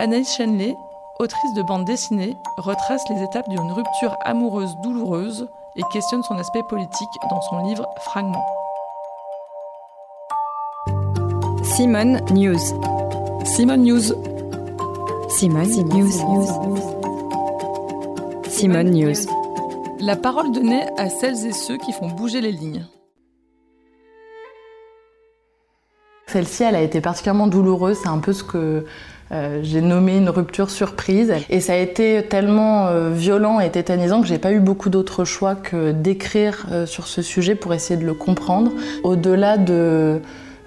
Anaïs Chenley, autrice de bande dessinée, retrace les étapes d'une rupture amoureuse douloureuse et questionne son aspect politique dans son livre Fragments. Simone News. Simone News. Simone News. Simone News. La parole donnée à celles et ceux qui font bouger les lignes. Celle-ci, elle a été particulièrement douloureuse. C'est un peu ce que euh, j'ai nommé une rupture surprise. Et ça a été tellement euh, violent et tétanisant que j'ai pas eu beaucoup d'autres choix que d'écrire euh, sur ce sujet pour essayer de le comprendre. Au-delà de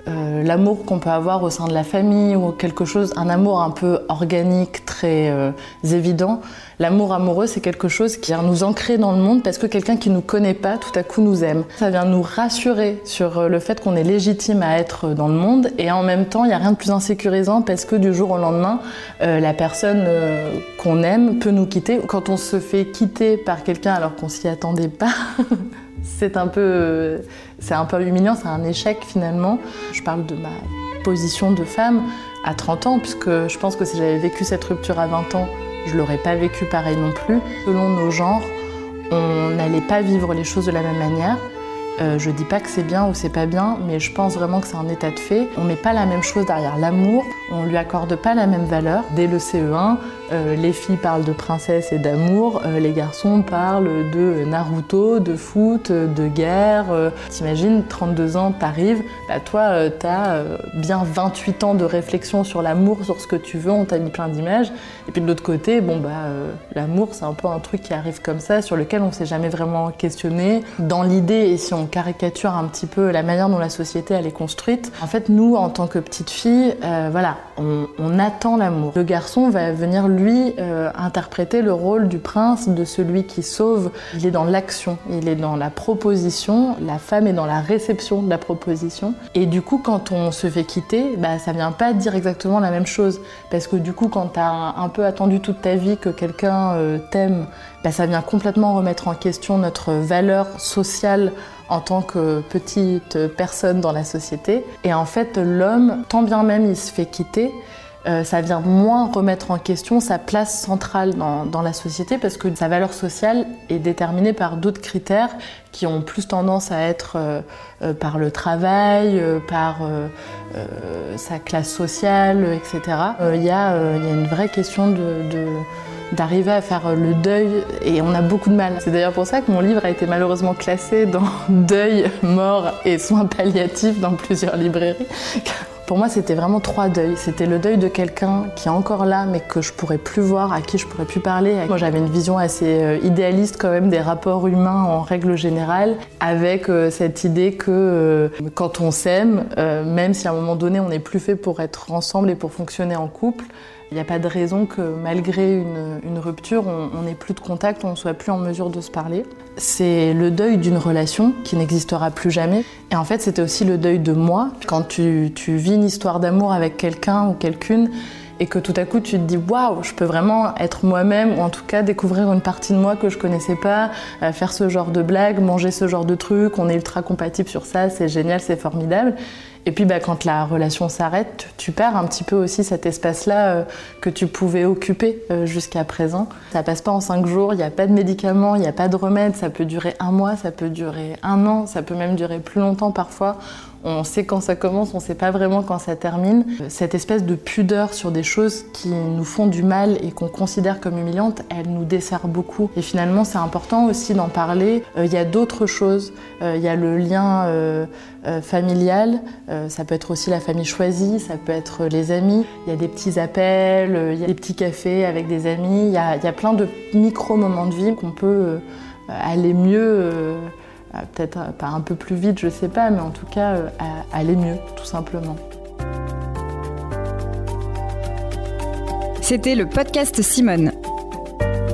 euh, l'amour qu'on peut avoir au sein de la famille ou quelque chose, un amour un peu organique, très euh, évident. L'amour amoureux, c'est quelque chose qui vient nous ancrer dans le monde parce que quelqu'un qui nous connaît pas, tout à coup nous aime. Ça vient nous rassurer sur euh, le fait qu'on est légitime à être dans le monde et en même temps, il n'y a rien de plus insécurisant parce que du jour au lendemain, la personne qu'on aime peut nous quitter. Quand on se fait quitter par quelqu'un alors qu'on s'y attendait pas, c'est un peu c'est un peu humiliant, c'est un échec finalement. Je parle de ma position de femme à 30 ans, puisque je pense que si j'avais vécu cette rupture à 20 ans, je l'aurais pas vécu pareil non plus. Selon nos genres, on n'allait pas vivre les choses de la même manière. Euh, je dis pas que c'est bien ou c'est pas bien, mais je pense vraiment que c'est un état de fait. On met pas la même chose derrière l'amour, on lui accorde pas la même valeur. Dès le CE1, euh, les filles parlent de princesse et d'amour, euh, les garçons parlent de Naruto, de foot, de guerre. T'imagines, 32 ans, t'arrives, bah toi, t'as bien 28 ans de réflexion sur l'amour, sur ce que tu veux, on t'a mis plein d'images. Et puis de l'autre côté, bon bah l'amour, c'est un peu un truc qui arrive comme ça, sur lequel on s'est jamais vraiment questionné. Dans l'idée, et si on caricature un petit peu la manière dont la société elle est construite. En fait, nous, en tant que petite fille, euh, voilà, on, attend l'amour. Le garçon va venir lui euh, interpréter le rôle du prince, de celui qui sauve. Il est dans l'action, il est dans la proposition. La femme est dans la réception de la proposition. Et du coup, quand on se fait quitter, bah, ça vient pas dire exactement la même chose, parce que du coup, quand tu as un, peu attendu toute ta vie que quelqu'un euh, t'aime, ça vient complètement remettre en question notre valeur sociale en tant que petite personne dans la société. Et en fait, l'homme, tant bien même il se fait quitter, euh, ça vient moins remettre en question sa place centrale dans, la société parce que sa valeur sociale est déterminée par d'autres critères qui ont plus tendance à être euh, euh, par le travail, par sa classe sociale, etc. Il y, a une vraie question de d'arriver à faire le deuil et on a beaucoup de mal. C'est d'ailleurs pour ça que mon livre a été malheureusement classé dans deuil, mort et soins palliatifs dans plusieurs librairies. Pour moi, c'était vraiment trois deuils. C'était le deuil de quelqu'un qui est encore là, mais que je pourrais plus voir, à qui je pourrais plus parler. Moi, j'avais une vision assez euh, idéaliste quand même des rapports humains en règle générale, avec euh, cette idée que euh, quand on s'aime, même si à un moment donné on n'est plus fait pour être ensemble et pour fonctionner en couple, il n'y a pas de raison que malgré une, rupture, on n'ait plus de contact, on ne soit plus en mesure de se parler. C'est le deuil d'une relation qui n'existera plus jamais. Et en fait, c'était aussi le deuil de moi. Quand tu, vis une histoire d'amour avec quelqu'un ou quelqu'une, et que tout à coup tu te dis waouh, je peux vraiment être moi-même ou en tout cas découvrir une partie de moi que je connaissais pas, euh, faire ce genre de blagues, manger ce genre de trucs, on est ultra compatible sur ça, c'est génial, c'est formidable. Et puis bah, quand la relation s'arrête, tu perds un petit peu aussi cet espace-là euh, que tu pouvais occuper euh, jusqu'à présent. Ça passe pas en cinq jours, il n'y a pas de médicaments, il n'y a pas de remède, ça peut durer un mois, ça peut durer un an, ça peut même durer plus longtemps parfois. On sait quand ça commence, on ne sait pas vraiment quand ça termine. Cette espèce de pudeur sur des choses qui nous font du mal et qu'on considère comme humiliantes, elle nous dessert beaucoup. Et finalement, c'est important aussi d'en parler. Euh, il y a d'autres choses. Il y a le lien euh, familiale. Euh, ça peut être aussi la famille choisie, ça peut être les amis. Il y a des petits appels, euh, il y a des petits cafés avec des amis. Il y a, plein de micro-moments de vie qu'on peut aller mieux, peut-être pas un peu plus vite, je sais pas, mais en tout cas aller mieux, tout simplement. C'était le podcast Simone.